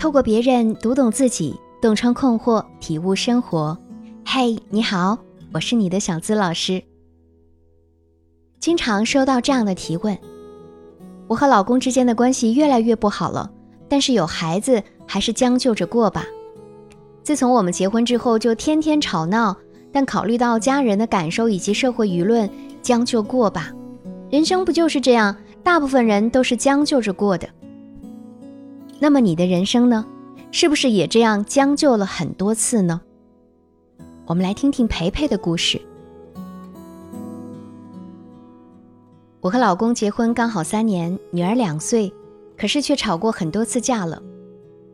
透过别人读懂自己，洞穿困惑，体悟生活。嘿，你好，我是你的小资老师。经常收到这样的提问：我和老公之间的关系越来越不好了，但是有孩子还是将就着过吧。自从我们结婚之后，就天天吵闹，但考虑到家人的感受以及社会舆论，将就过吧。人生不就是这样？大部分人都是将就着过的。那么你的人生呢？是不是也这样将就了很多次呢？我们来听听培培的故事。我和老公结婚刚好三年，女儿两岁，可是却吵过很多次架了。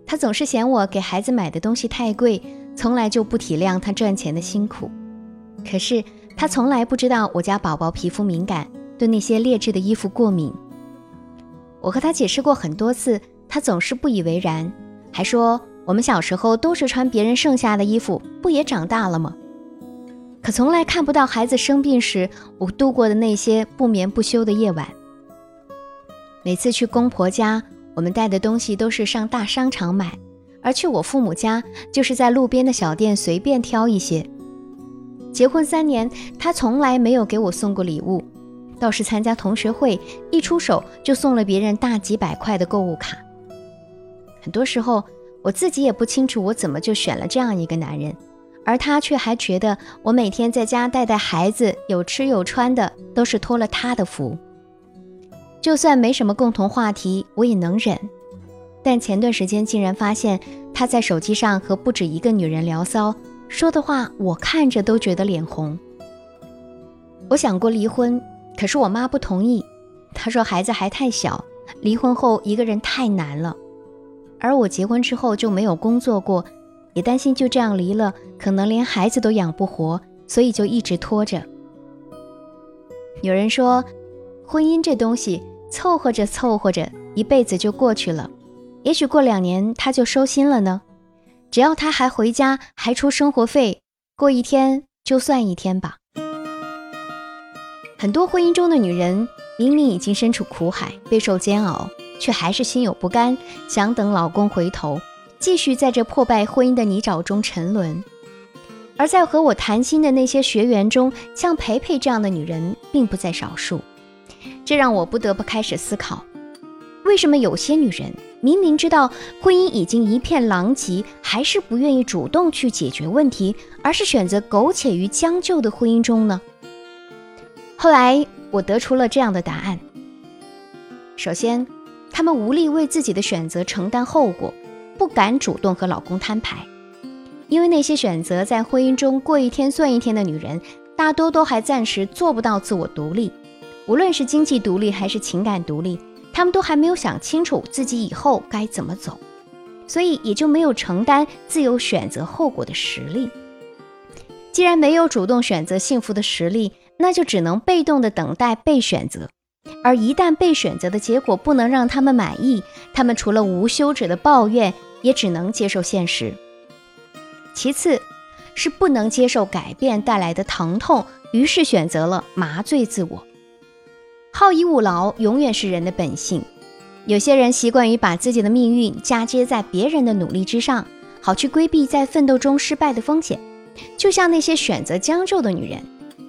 他总是嫌我给孩子买的东西太贵，从来就不体谅他赚钱的辛苦。可是他从来不知道我家宝宝皮肤敏感。对那些劣质的衣服过敏，我和他解释过很多次，他总是不以为然，还说我们小时候都是穿别人剩下的衣服，不也长大了吗？可从来看不到孩子生病时我度过的那些不眠不休的夜晚。每次去公婆家，我们带的东西都是上大商场买，而去我父母家就是在路边的小店随便挑一些。结婚三年，他从来没有给我送过礼物。倒是参加同学会，一出手就送了别人大几百块的购物卡。很多时候，我自己也不清楚我怎么就选了这样一个男人，而他却还觉得我每天在家带带孩子，有吃有穿的，都是托了他的福。就算没什么共同话题，我也能忍。但前段时间竟然发现他在手机上和不止一个女人聊骚，说的话我看着都觉得脸红。我想过离婚。可是我妈不同意，她说孩子还太小，离婚后一个人太难了。而我结婚之后就没有工作过，也担心就这样离了，可能连孩子都养不活，所以就一直拖着。有人说，婚姻这东西凑合着凑合着，一辈子就过去了。也许过两年他就收心了呢。只要他还回家，还出生活费，过一天就算一天吧。很多婚姻中的女人明明已经身处苦海，备受煎熬，却还是心有不甘，想等老公回头，继续在这破败婚姻的泥沼中沉沦。而在和我谈心的那些学员中，像培培这样的女人并不在少数。这让我不得不开始思考：为什么有些女人明明知道婚姻已经一片狼藉，还是不愿意主动去解决问题，而是选择苟且于将就的婚姻中呢？后来我得出了这样的答案：首先，他们无力为自己的选择承担后果，不敢主动和老公摊牌，因为那些选择在婚姻中过一天算一天的女人，大多都还暂时做不到自我独立，无论是经济独立还是情感独立，她们都还没有想清楚自己以后该怎么走，所以也就没有承担自由选择后果的实力。既然没有主动选择幸福的实力，那就只能被动的等待被选择，而一旦被选择的结果不能让他们满意，他们除了无休止的抱怨，也只能接受现实。其次，是不能接受改变带来的疼痛，于是选择了麻醉自我。好逸恶劳永远是人的本性，有些人习惯于把自己的命运嫁接在别人的努力之上，好去规避在奋斗中失败的风险，就像那些选择将就的女人。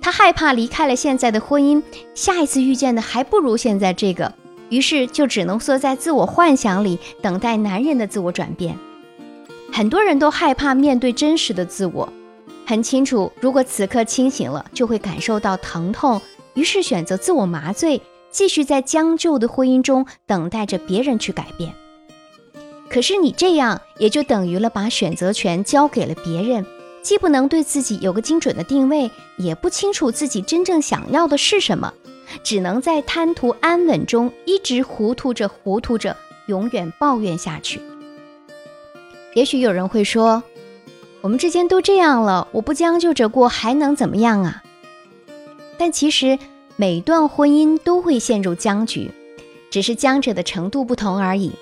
他害怕离开了现在的婚姻，下一次遇见的还不如现在这个，于是就只能缩在自我幻想里，等待男人的自我转变。很多人都害怕面对真实的自我，很清楚，如果此刻清醒了，就会感受到疼痛，于是选择自我麻醉，继续在将就的婚姻中等待着别人去改变。可是你这样，也就等于了把选择权交给了别人。既不能对自己有个精准的定位，也不清楚自己真正想要的是什么，只能在贪图安稳中一直糊涂着糊涂着，永远抱怨下去。也许有人会说，我们之间都这样了，我不将就着过还能怎么样啊？但其实每段婚姻都会陷入僵局，只是僵着的程度不同而已。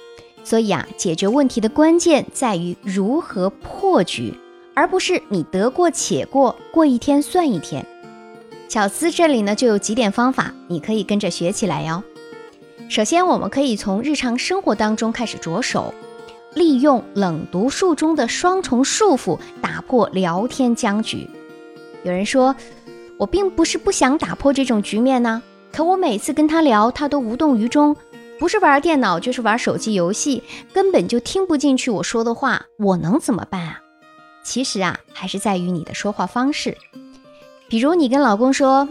所以啊，解决问题的关键在于如何破局。而不是你得过且过，过一天算一天。小资这里呢就有几点方法，你可以跟着学起来哟。首先，我们可以从日常生活当中开始着手。利用冷读术中的双重束缚，打破聊天僵局。有人说，我并不是不想打破这种局面呢，可我每次跟他聊，他都无动于衷，不是玩电脑就是玩手机游戏，根本就听不进去我说的话，我能怎么办啊？其实啊，还是在于你的说话方式。比如你跟老公说：“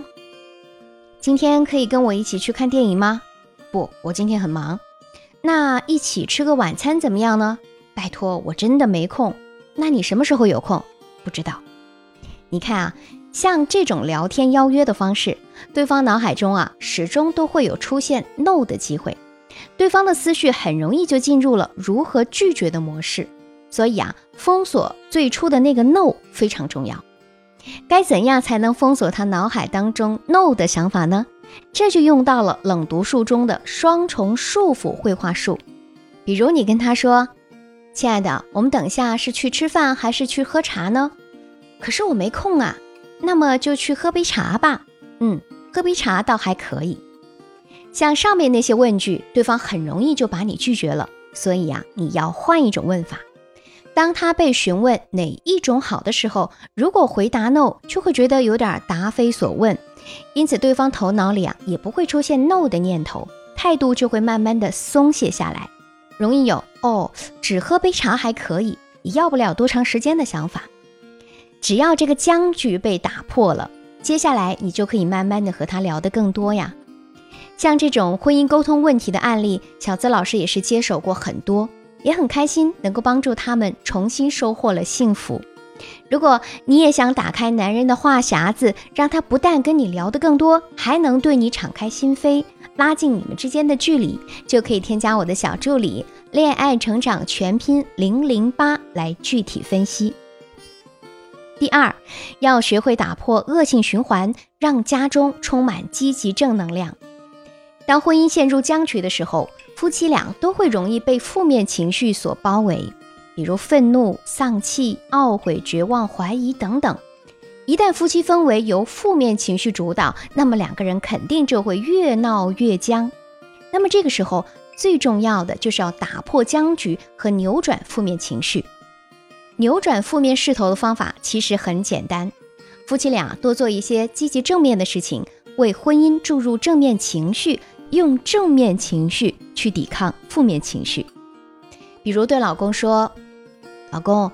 今天可以跟我一起去看电影吗？”不，我今天很忙。那一起吃个晚餐怎么样呢？拜托，我真的没空。那你什么时候有空？不知道。你看啊，像这种聊天邀约的方式，对方脑海中啊始终都会有出现 no 的机会，对方的思绪很容易就进入了如何拒绝的模式。所以啊，封锁最初的那个 no 非常重要。该怎样才能封锁他脑海当中 no 的想法呢？这就用到了冷读术中的双重束缚绘画术。比如你跟他说：“亲爱的，我们等下是去吃饭还是去喝茶呢？”可是我没空啊。那么就去喝杯茶吧。嗯，喝杯茶倒还可以。像上面那些问句，对方很容易就把你拒绝了。所以呀，你要换一种问法。当他被询问哪一种好的时候，如果回答 no，就会觉得有点答非所问。因此，对方头脑里啊也不会出现 no 的念头，态度就会慢慢的松懈下来，容易有哦，只喝杯茶还可以，要不了多长时间的想法。只要这个僵局被打破了，接下来你就可以慢慢的和他聊得更多呀。像这种婚姻沟通问题的案例，小资老师也是接手过很多，也很开心能够帮助他们重新收获了幸福。如果你也想打开男人的话匣子，让他不但跟你聊得更多，还能对你敞开心扉，拉近你们之间的距离，就可以添加我的小助理“恋爱成长全拼零零八”来具体分析。第二，要学会打破恶性循环，让家中充满积极正能量。当婚姻陷入僵局的时候，夫妻俩都会容易被负面情绪所包围。比如愤怒、丧气、懊悔、绝望、怀疑等等，一旦夫妻氛围由负面情绪主导，那么两个人肯定就会越闹越僵。那么这个时候最重要的就是要打破僵局和扭转负面情绪。扭转负面势头的方法其实很简单，夫妻俩多做一些积极正面的事情，为婚姻注入正面情绪，用正面情绪去抵抗负面情绪。比如对老公说。老公，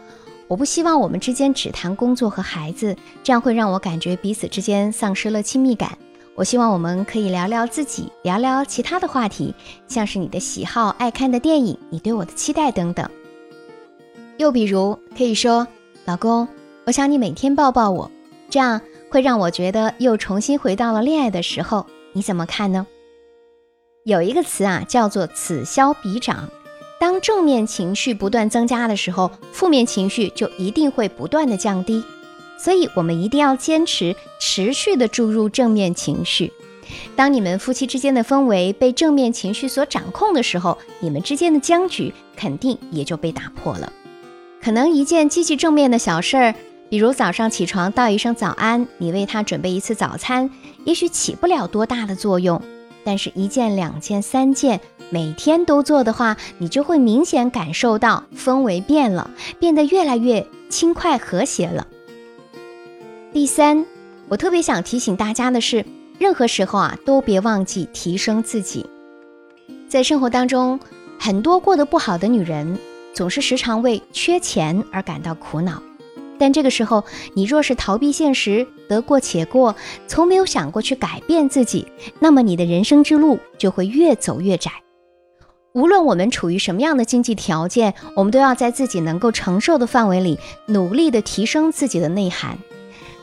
我不希望我们之间只谈工作和孩子，这样会让我感觉彼此之间丧失了亲密感。我希望我们可以聊聊自己，聊聊其他的话题，像是你的喜好、爱看的电影、你对我的期待等等。又比如可以说，老公，我想你每天抱抱我，这样会让我觉得又重新回到了恋爱的时候。你怎么看呢？有一个词啊，叫做此消彼长。当正面情绪不断增加的时候，负面情绪就一定会不断的降低。所以，我们一定要坚持持续的注入正面情绪。当你们夫妻之间的氛围被正面情绪所掌控的时候，你们之间的僵局肯定也就被打破了。可能一件积极正面的小事儿，比如早上起床道一声早安，你为他准备一次早餐，也许起不了多大的作用。但是，一件、两件、三件，每天都做的话，你就会明显感受到氛围变了，变得越来越轻快和谐了。第三，我特别想提醒大家的是，任何时候啊，都别忘记提升自己。在生活当中，很多过得不好的女人，总是时常为缺钱而感到苦恼。但这个时候，你若是逃避现实，得过且过，从没有想过去改变自己，那么你的人生之路就会越走越窄。无论我们处于什么样的经济条件，我们都要在自己能够承受的范围里，努力的提升自己的内涵。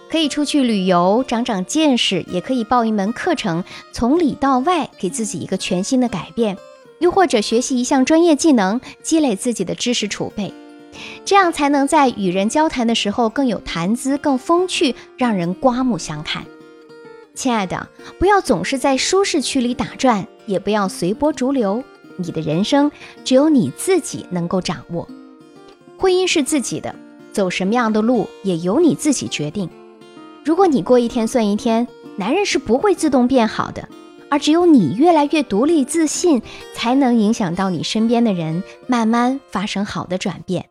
可以出去旅游，长长见识；也可以报一门课程，从里到外给自己一个全新的改变；又或者学习一项专业技能，积累自己的知识储备。这样才能在与人交谈的时候更有谈资、更风趣，让人刮目相看。亲爱的，不要总是在舒适区里打转，也不要随波逐流。你的人生只有你自己能够掌握，婚姻是自己的，走什么样的路也由你自己决定。如果你过一天算一天，男人是不会自动变好的，而只有你越来越独立自信，才能影响到你身边的人，慢慢发生好的转变。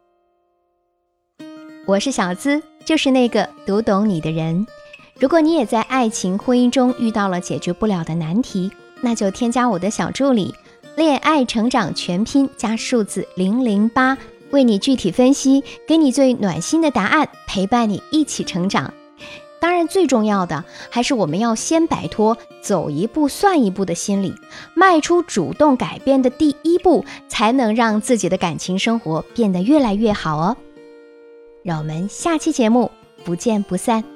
我是小资，就是那个读懂你的人。如果你也在爱情婚姻中遇到了解决不了的难题，那就添加我的小助理“恋爱成长全拼”加数字零零八，为你具体分析，给你最暖心的答案，陪伴你一起成长。当然，最重要的还是我们要先摆脱“走一步算一步”的心理，迈出主动改变的第一步，才能让自己的感情生活变得越来越好哦。让我们下期节目不见不散。